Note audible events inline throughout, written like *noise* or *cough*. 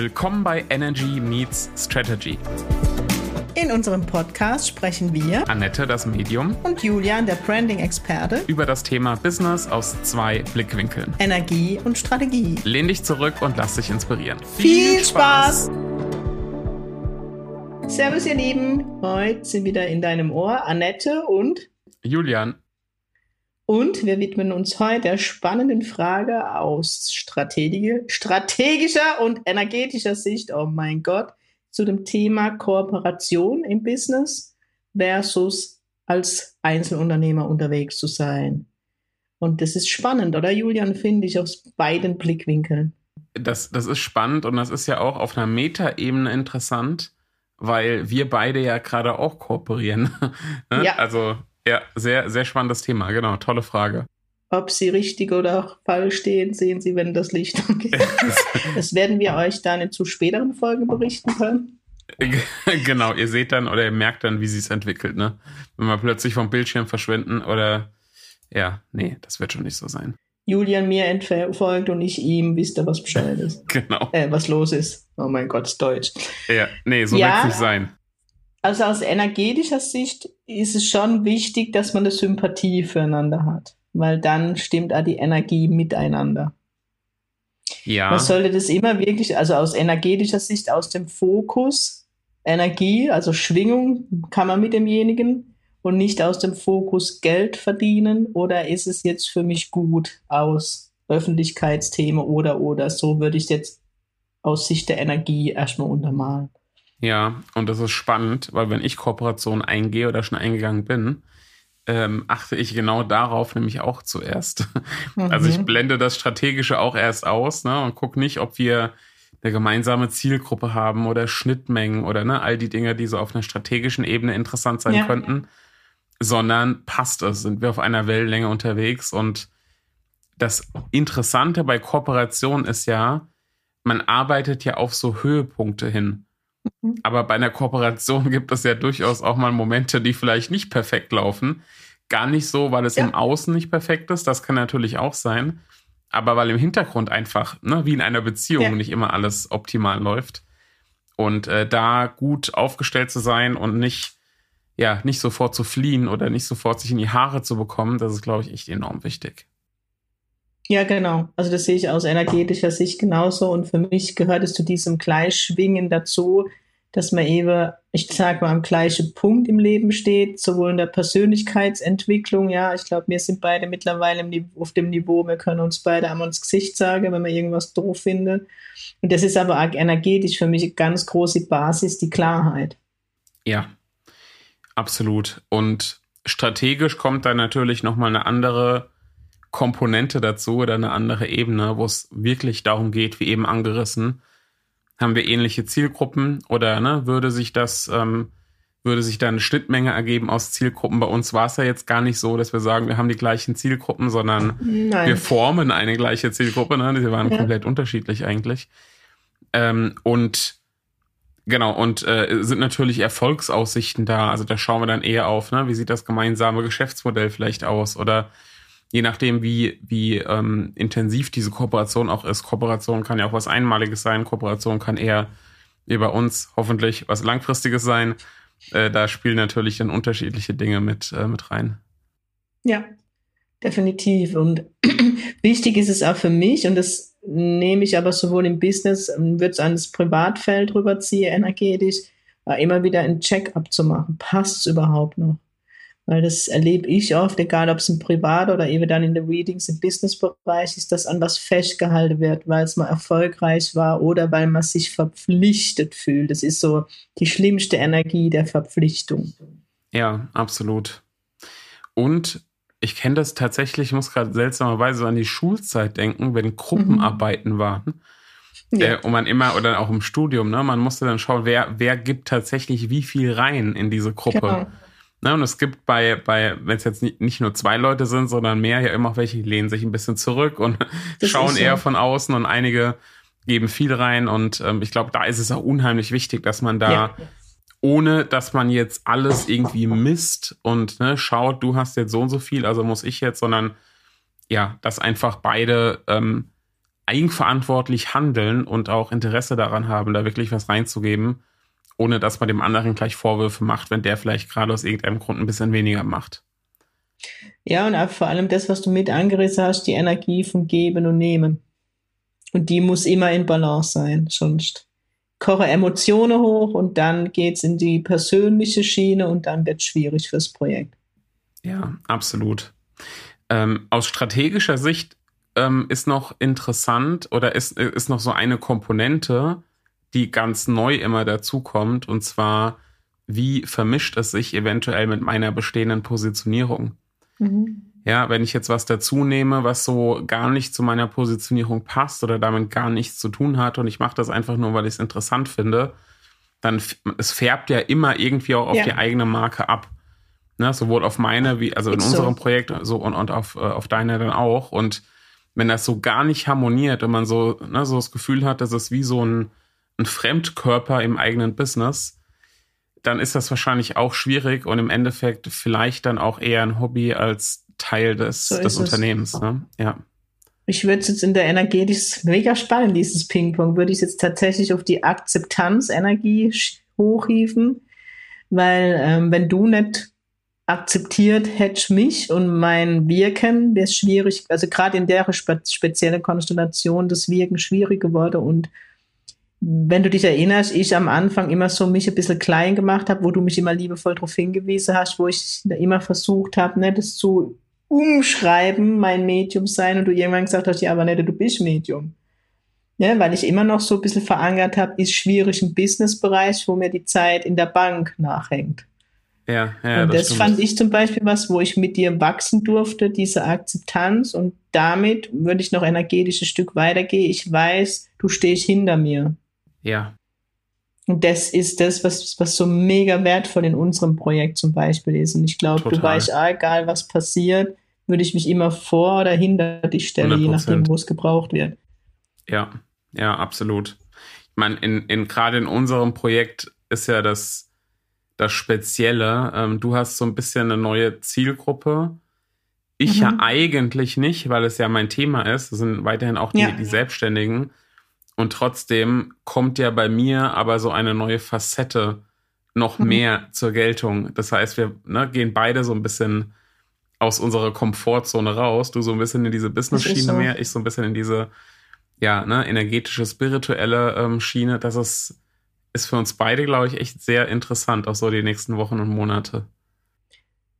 Willkommen bei Energy Meets Strategy. In unserem Podcast sprechen wir, Annette, das Medium, und Julian, der Branding-Experte, über das Thema Business aus zwei Blickwinkeln. Energie und Strategie. Lehn dich zurück und lass dich inspirieren. Viel, Viel Spaß! Servus, ihr Lieben. Heute sind wieder in deinem Ohr Annette und Julian. Und wir widmen uns heute der spannenden Frage aus strategischer und energetischer Sicht, oh mein Gott, zu dem Thema Kooperation im Business versus als Einzelunternehmer unterwegs zu sein. Und das ist spannend, oder Julian, finde ich, aus beiden Blickwinkeln. Das, das ist spannend und das ist ja auch auf einer Metaebene interessant, weil wir beide ja gerade auch kooperieren. *laughs* Ne? ja. Also ja, sehr, sehr spannendes Thema, genau, tolle Frage. Ob sie richtig oder falsch stehen, sehen Sie, wenn das Licht angeht. *laughs* das werden wir euch dann in zu späteren Folgen berichten können. *laughs* genau, ihr seht dann oder ihr merkt dann, wie sie es entwickelt, ne? Wenn wir plötzlich vom Bildschirm verschwinden oder ja, nee, das wird schon nicht so sein. Julian mir entfolgt und ich ihm, wisst ihr, was Bescheid ist. *laughs* genau. Äh, was los ist. Oh mein Gott, ist Deutsch. Ja, nee, so ja, wird es nicht sein. Also aus energetischer Sicht ist es schon wichtig, dass man eine Sympathie füreinander hat, weil dann stimmt auch die Energie miteinander. Ja. Man sollte das immer wirklich, also aus energetischer Sicht, aus dem Fokus Energie, also Schwingung kann man mit demjenigen und nicht aus dem Fokus Geld verdienen oder ist es jetzt für mich gut aus Öffentlichkeitsthemen oder oder so würde ich es jetzt aus Sicht der Energie erstmal untermalen. Ja, und das ist spannend, weil wenn ich Kooperation eingehe oder schon eingegangen bin, ähm, achte ich genau darauf nämlich auch zuerst. Mhm. *laughs* Also ich blende das Strategische auch erst aus ne, und gucke nicht, ob wir eine gemeinsame Zielgruppe haben oder Schnittmengen oder ne, all die Dinge, die so auf einer strategischen Ebene interessant sein ja. könnten, sondern passt es, sind wir auf einer Wellenlänge unterwegs. Und das Interessante bei Kooperation ist ja, man arbeitet ja auf so Höhepunkte hin. Mhm. Aber bei einer Kooperation *laughs* gibt es ja durchaus auch mal Momente, die vielleicht nicht perfekt laufen. Gar nicht so, weil es ja. im Außen nicht perfekt ist, das kann natürlich auch sein. Aber weil im Hintergrund einfach, ne, wie in einer Beziehung, ja. nicht immer alles optimal läuft. Und äh, da gut aufgestellt zu sein und nicht, ja, nicht sofort zu fliehen oder nicht sofort sich in die Haare zu bekommen, das ist, glaube ich, echt enorm wichtig. Ja, genau. Also das sehe ich aus energetischer Sicht genauso. Und für mich gehört es zu diesem Gleichschwingen dazu, dass man eben, ich sage mal, am gleichen Punkt im Leben steht, sowohl in der Persönlichkeitsentwicklung, ja, ich glaube, wir sind beide mittlerweile auf dem Niveau, wir können uns beide einmal ins Gesicht sagen, wenn wir irgendwas doof finden. Und das ist aber energetisch für mich eine ganz große Basis, die Klarheit. Ja, absolut. Und strategisch kommt da natürlich nochmal eine andere Komponente dazu oder eine andere Ebene, wo es wirklich darum geht, wie eben angerissen, haben wir ähnliche Zielgruppen oder ne, würde sich das, ähm, würde sich da eine Schnittmenge ergeben aus Zielgruppen? Bei uns war es ja jetzt gar nicht so, dass wir sagen, wir haben die gleichen Zielgruppen, sondern Nein. wir formen eine gleiche Zielgruppe. Ne? Die waren ja. komplett unterschiedlich eigentlich. Ähm, und genau, und äh, sind natürlich Erfolgsaussichten da. Also da schauen wir dann eher auf, ne? wie sieht das gemeinsame Geschäftsmodell vielleicht aus oder je nachdem, wie, wie ähm, intensiv diese Kooperation auch ist. Kooperation kann ja auch was Einmaliges sein, Kooperation kann eher wie bei uns hoffentlich was Langfristiges sein. Äh, da spielen natürlich dann unterschiedliche Dinge mit, äh, mit rein. Ja, definitiv. Und *clears throat* wichtig ist es auch für mich, und das nehme ich aber sowohl im Business, ähm, wird es ans Privatfeld rüberziehen, energetisch, immer wieder ein Check-up zu machen. Passt es überhaupt noch? Weil das erlebe ich oft, egal ob es im Privat oder eben dann in den Readings im Businessbereich ist, dass an was festgehalten wird, weil es mal erfolgreich war oder weil man sich verpflichtet fühlt. Das ist so die schlimmste Energie der Verpflichtung. Ja, absolut. Und ich kenne das tatsächlich, ich muss gerade seltsamerweise an die Schulzeit denken, wenn Gruppenarbeiten mhm. waren. Ja. Äh, und man immer, oder auch im Studium, ne, man musste dann schauen, wer, wer gibt tatsächlich wie viel rein in diese Gruppe. Genau. Ne, und es gibt bei, bei wenn es jetzt nicht, nicht nur zwei Leute sind, sondern mehr, ja immer auch welche, lehnen sich ein bisschen zurück und das *laughs* schauen eher von außen und einige geben viel rein. Und ähm, ich glaube, da ist es auch unheimlich wichtig, dass man da, ja. ohne dass man jetzt alles irgendwie misst und ne, schaut, du hast jetzt so und so viel, also muss ich jetzt, sondern ja, dass einfach beide ähm, eigenverantwortlich handeln und auch Interesse daran haben, da wirklich was reinzugeben, ohne dass man dem anderen gleich Vorwürfe macht, wenn der vielleicht gerade aus irgendeinem Grund ein bisschen weniger macht. Ja, und auch vor allem das, was du mit angerissen hast, die Energie vom Geben und Nehmen. Und die muss immer in Balance sein, sonst koche Emotionen hoch und dann geht's in die persönliche Schiene und dann wird's schwierig fürs Projekt. Ja, absolut. Ähm, aus strategischer Sicht ähm, ist noch interessant oder ist, ist noch so eine Komponente, die ganz neu immer dazukommt, und zwar, wie vermischt es sich eventuell mit meiner bestehenden Positionierung? Mhm. Ja, wenn ich jetzt was dazu nehme, was so gar nicht zu meiner Positionierung passt oder damit gar nichts zu tun hat und ich mache das einfach nur, weil ich es interessant finde, dann es färbt ja immer irgendwie auch auf ja. die eigene Marke ab. Ne, sowohl auf meine wie, also in Ist unserem so. Projekt so und, und auf, äh, auf deine dann auch. Und wenn das so gar nicht harmoniert und man so, ne, so das Gefühl hat, dass es wie so ein, ein Fremdkörper im eigenen Business, dann ist das wahrscheinlich auch schwierig und im Endeffekt vielleicht dann auch eher ein Hobby als Teil des, so des Unternehmens. Ne? Ja. Ich würde es jetzt in der Energie, das ist mega spannend, dieses Ping-Pong, würde ich jetzt tatsächlich auf die Akzeptanz-Energie hochhieven, weil ähm, wenn du nicht akzeptiert hättest mich und mein Wirken, wäre es schwierig, also gerade in der spe speziellen Konstellation das Wirken schwierig geworden und wenn du dich erinnerst, ich am Anfang immer so mich ein bisschen klein gemacht habe, wo du mich immer liebevoll darauf hingewiesen hast, wo ich immer versucht habe, ne, das zu umschreiben, mein Medium sein und du irgendwann gesagt hast, ja, aber nicht, du bist Medium. Ja, weil ich immer noch so ein bisschen verankert habe, ist schwierig im Businessbereich, wo mir die Zeit in der Bank nachhängt. Ja, ja. Und das, das fand ich zum Beispiel was, wo ich mit dir wachsen durfte, diese Akzeptanz und damit würde ich noch energetisch ein Stück weitergehen. Ich weiß, du stehst hinter mir. Ja. Und das ist das, was, was so mega wertvoll in unserem Projekt zum Beispiel ist. Und ich glaube, du weißt, ah, egal was passiert, würde ich mich immer vor oder hinter dich stellen, 100%. je nachdem, wo es gebraucht wird. Ja, ja, absolut. Ich meine, in, in, gerade in unserem Projekt ist ja das, das Spezielle, ähm, du hast so ein bisschen eine neue Zielgruppe. Ich mhm. ja eigentlich nicht, weil es ja mein Thema ist. Das sind weiterhin auch die, ja. die Selbstständigen. Und trotzdem kommt ja bei mir aber so eine neue Facette noch mhm. mehr zur Geltung. Das heißt, wir ne, gehen beide so ein bisschen aus unserer Komfortzone raus. Du so ein bisschen in diese Business-Schiene so. mehr, ich so ein bisschen in diese ja, ne, energetische, spirituelle ähm, Schiene. Das ist, ist für uns beide, glaube ich, echt sehr interessant, auch so die nächsten Wochen und Monate.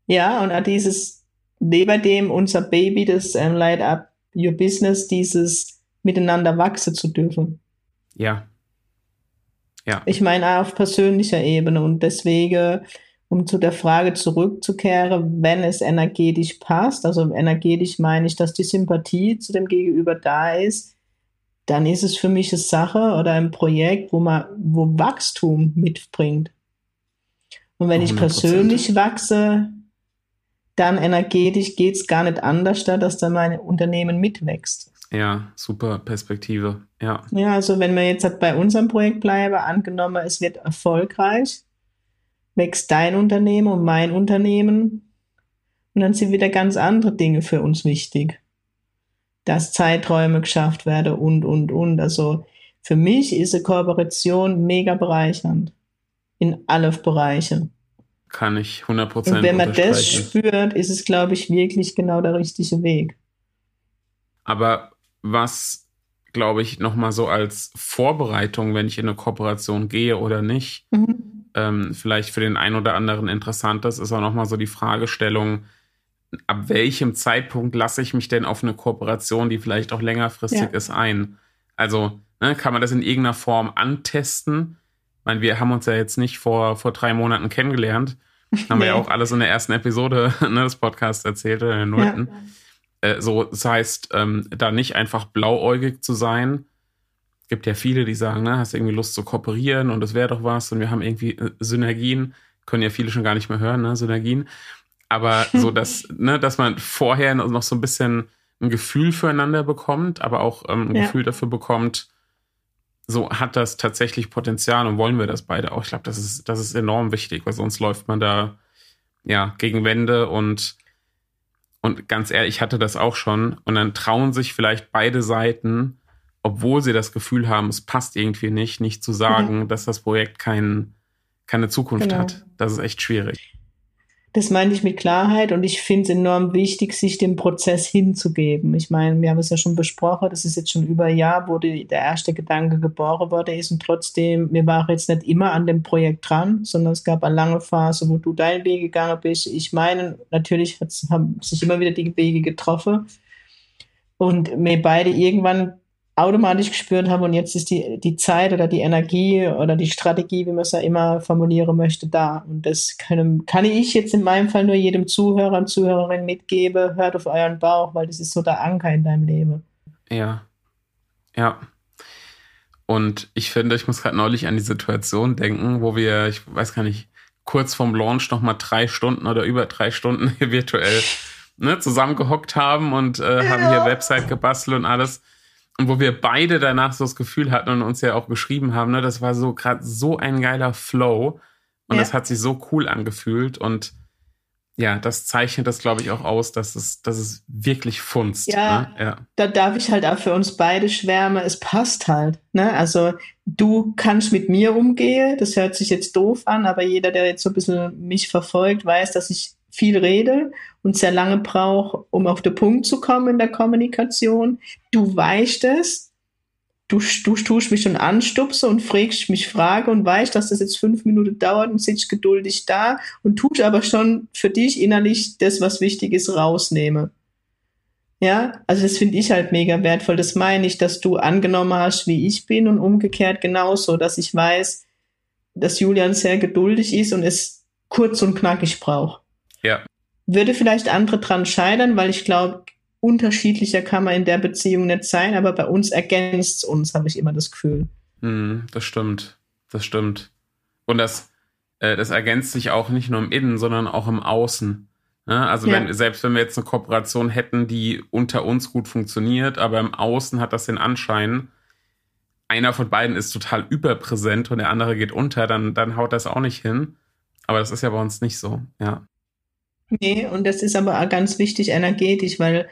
Ja, und dieses, neben dem unser Baby, das ähm, Light Up Your Business, dieses miteinander wachsen zu dürfen. Ja. Ja. Ich meine auf persönlicher Ebene und deswegen, um zu der Frage zurückzukehren, wenn es energetisch passt, also energetisch meine ich, dass die Sympathie zu dem Gegenüber da ist, dann ist es für mich eine Sache oder ein Projekt, wo man, wo Wachstum mitbringt. Und wenn 100%. ich persönlich wachse, dann energetisch geht es gar nicht anders, da, dass dann mein Unternehmen mitwächst. Ja, super Perspektive. Ja. Ja, also wenn wir jetzt halt bei unserem Projekt bleiben, angenommen, es wird erfolgreich, wächst dein Unternehmen und mein Unternehmen und dann sind wieder ganz andere Dinge für uns wichtig. Dass Zeiträume geschafft werden und, und, und. Also für mich ist eine Kooperation mega bereichernd. In alle Bereiche. Kann ich 100% Und wenn man das spürt, ist es, glaube ich, wirklich genau der richtige Weg. Aber was, glaube ich, nochmal so als Vorbereitung, wenn ich in eine Kooperation gehe oder nicht, mhm. ähm, vielleicht für den einen oder anderen interessant ist, ist auch nochmal so die Fragestellung, ab welchem Zeitpunkt lasse ich mich denn auf eine Kooperation, die vielleicht auch längerfristig ja. ist, ein? Also ne, kann man das in irgendeiner Form antesten? Ich meine, wir haben uns ja jetzt nicht vor, vor drei Monaten kennengelernt. Haben *laughs* nee. wir ja auch alles in der ersten Episode *laughs* ne, des Podcasts erzählt, oder in der nullten. Ja. Äh, so, das heißt, ähm, da nicht einfach blauäugig zu sein. Gibt ja viele, die sagen, ne, hast irgendwie Lust zu kooperieren und das wäre doch was und wir haben irgendwie äh, Synergien, können ja viele schon gar nicht mehr hören, ne, Synergien. Aber so, *laughs* dass, ne, dass man vorher noch so ein bisschen ein Gefühl füreinander bekommt, aber auch ähm, ein ja. Gefühl dafür bekommt, so hat das tatsächlich Potenzial und wollen wir das beide auch. Ich glaube, das ist, das ist enorm wichtig, weil sonst läuft man da ja gegen Wände und und ganz ehrlich, ich hatte das auch schon. Und dann trauen sich vielleicht beide Seiten obwohl sie das Gefühl haben, es passt irgendwie nicht, nicht zu sagen, mhm. dass das Projekt kein, keine Zukunft genau. hat. Das ist echt schwierig. Das meine ich mit Klarheit und ich finde es enorm wichtig, sich dem Prozess hinzugeben. Ich meine, wir haben es ja schon besprochen, das ist jetzt schon über ein Jahr, wo die, der erste Gedanke geboren worden ist und trotzdem, wir waren jetzt nicht immer an dem Projekt dran, sondern es gab eine lange Phase, wo du deinen Weg gegangen bist. Ich meine, natürlich haben sich immer wieder die Wege getroffen und wir beide irgendwann automatisch gespürt haben und jetzt ist die, die Zeit oder die Energie oder die Strategie, wie man es ja immer formulieren möchte, da. Und das kann, kann ich jetzt in meinem Fall nur jedem Zuhörer und Zuhörerin mitgeben, hört auf euren Bauch, weil das ist so der Anker in deinem Leben. Ja. Ja. Und ich finde, ich muss gerade neulich an die Situation denken, wo wir, ich weiß gar nicht, kurz vorm Launch nochmal drei Stunden oder über drei Stunden *laughs* virtuell ne, zusammengehockt haben und äh, ja. haben hier Website gebastelt und alles. Und wo wir beide danach so das Gefühl hatten und uns ja auch geschrieben haben, ne, das war so gerade so ein geiler Flow. Und ja. das hat sich so cool angefühlt. Und ja, das zeichnet das, glaube ich, auch aus, dass es, dass es wirklich funzt. Ja, ne? ja, da darf ich halt auch für uns beide schwärmen. Es passt halt. Ne? Also du kannst mit mir umgehen. Das hört sich jetzt doof an, aber jeder, der jetzt so ein bisschen mich verfolgt, weiß, dass ich viel rede und sehr lange brauche, um auf den Punkt zu kommen in der Kommunikation. Du weißt es, du, du tust mich schon anstupse und fragst mich Frage und weißt, dass das jetzt fünf Minuten dauert und sitzt geduldig da und tust aber schon für dich innerlich das, was wichtig ist, rausnehme. Ja, also das finde ich halt mega wertvoll. Das meine ich, dass du angenommen hast, wie ich bin und umgekehrt genauso, dass ich weiß, dass Julian sehr geduldig ist und es kurz und knackig braucht. Ja. Würde vielleicht andere dran scheitern, weil ich glaube, unterschiedlicher kann man in der Beziehung nicht sein, aber bei uns ergänzt es uns, habe ich immer das Gefühl. Mm, das stimmt. Das stimmt. Und das, äh, das ergänzt sich auch nicht nur im Innen, sondern auch im Außen. Ne? also ja. wenn, selbst wenn wir jetzt eine Kooperation hätten, die unter uns gut funktioniert, aber im Außen hat das den Anschein, einer von beiden ist total überpräsent und der andere geht unter, dann, dann haut das auch nicht hin. Aber das ist ja bei uns nicht so, ja. Nee, und das ist aber auch ganz wichtig energetisch, weil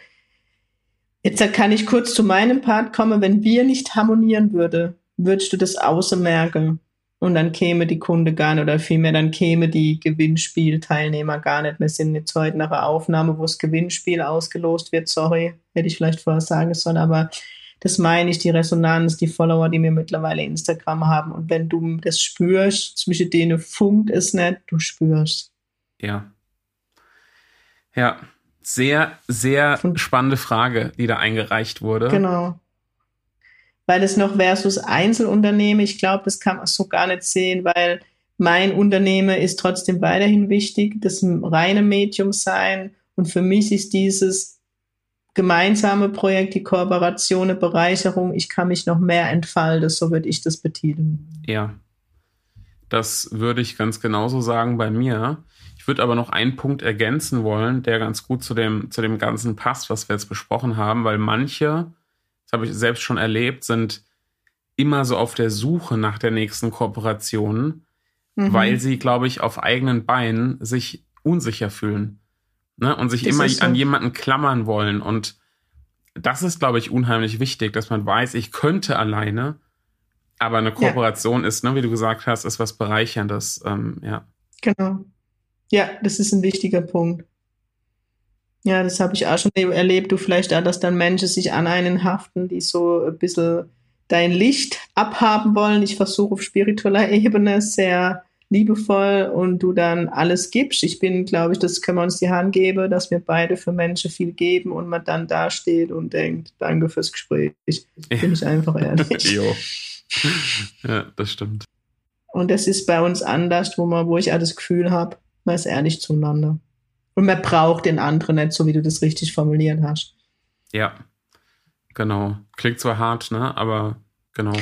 jetzt kann ich kurz zu meinem Part kommen, wenn wir nicht harmonieren würde, würdest du das außen merken. Und dann käme die Kunde gar nicht, oder vielmehr dann käme die Gewinnspielteilnehmer gar nicht. Wir sind jetzt heute nach einer Aufnahme, wo das Gewinnspiel ausgelost wird. Sorry, hätte ich vielleicht vorher sagen sollen, aber das meine ich, die Resonanz, die Follower, die wir mittlerweile Instagram haben. Und wenn du das spürst, zwischen denen funkt es nicht, du spürst. Ja, ja, sehr, sehr spannende Frage, die da eingereicht wurde. Genau. Weil es noch versus Einzelunternehmen, ich glaube, das kann man so gar nicht sehen, weil mein Unternehmen ist trotzdem weiterhin wichtig, das reine Medium sein. Und für mich ist dieses gemeinsame Projekt, die Kooperation, eine Bereicherung. Ich kann mich noch mehr entfalten, so würde ich das betiteln. Ja, das würde ich ganz genauso sagen bei mir. Ich würde aber noch einen Punkt ergänzen wollen, der ganz gut zu dem, zu dem Ganzen passt, was wir jetzt besprochen haben, weil manche, das habe ich selbst schon erlebt, sind immer so auf der Suche nach der nächsten Kooperation, mhm. weil sie, glaube ich, auf eigenen Beinen sich unsicher fühlen ne? und sich das immer so. an jemanden klammern wollen. Und das ist, glaube ich, unheimlich wichtig, dass man weiß, ich könnte alleine, aber eine Kooperation ja. ist, ne, wie du gesagt hast, ist was Bereicherndes. Ähm, ja. Genau. Ja, das ist ein wichtiger Punkt. Ja, das habe ich auch schon erlebt. Du vielleicht auch, dass dann Menschen sich an einen haften, die so ein bisschen dein Licht abhaben wollen. Ich versuche auf spiritueller Ebene sehr liebevoll und du dann alles gibst. Ich bin, glaube ich, das können wir uns die Hand geben, dass wir beide für Menschen viel geben und man dann dasteht und denkt, danke fürs Gespräch. Bin ich einfach ehrlich. *laughs* jo. Ja, das stimmt. Und das ist bei uns anders, wo man, wo ich auch das Gefühl habe, man ist ehrlich zueinander. Und man braucht den anderen nicht, so wie du das richtig formuliert hast. Ja, genau. Klingt zwar hart, ne? Aber genau.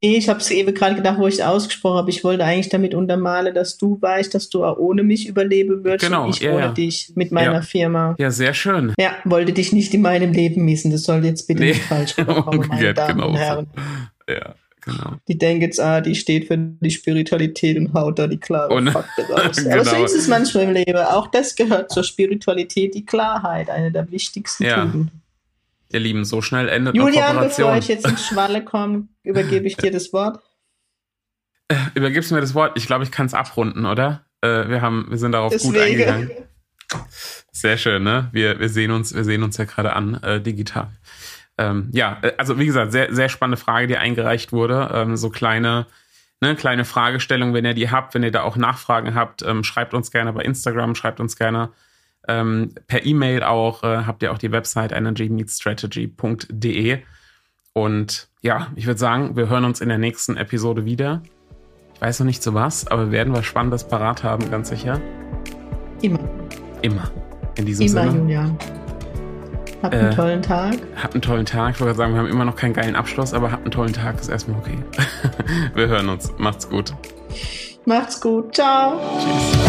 Nee, ich habe es eben gerade gedacht, wo ich es ausgesprochen habe. Ich wollte eigentlich damit untermalen, dass du weißt, dass du auch ohne mich überleben würdest. Genau, ich ja, ohne ja. dich mit meiner ja. Firma. Ja, sehr schön. Ja, wollte dich nicht in meinem Leben missen. Das soll jetzt bitte nee. nicht falsch rüberkommen, *laughs* meine Damen und Herren. Ja. Genau. Die denken jetzt, ah, die steht für die Spiritualität und haut da die klare und, Fakte *laughs* raus. genau. Aber so ist es manchmal im Leben. Auch das gehört zur Spiritualität, die Klarheit, eine der wichtigsten ja. Tugenden. Ihr Lieben, so schnell endet Julian, bevor ich jetzt ins Schwalle komme, übergebe ich dir das Wort. Äh, übergibst du mir das Wort? Ich glaube, ich kann es abrunden, oder? Äh, wir haben, wir sind darauf Deswegen. gut eingegangen. Sehr schön, ne? Wir, wir sehen uns, wir sehen uns ja gerade an, äh, digital. Ähm, ja, äh, also wie gesagt, sehr, sehr spannende Frage, die eingereicht wurde. Ähm, so kleine, ne, kleine Fragestellung, wenn ihr die habt, wenn ihr da auch Nachfragen habt, ähm, schreibt uns gerne bei Instagram, schreibt uns gerne ähm, per E-Mail auch, äh, habt ihr auch die Website energymeetstrategy.de. Und ja, ich würde sagen, wir hören uns in der nächsten Episode wieder. Ich weiß noch nicht zu was, aber wir werden was Spannendes parat haben, ganz sicher. Immer. Immer. In diesem Immer, Sinne. Julian. Habt einen äh, tollen Tag. Habt einen tollen Tag. Ich wollte sagen, wir haben immer noch keinen geilen Abschluss, aber habt einen tollen Tag. Ist erstmal okay. *laughs* wir hören uns. Macht's gut. Macht's gut. Ciao. Tschüss.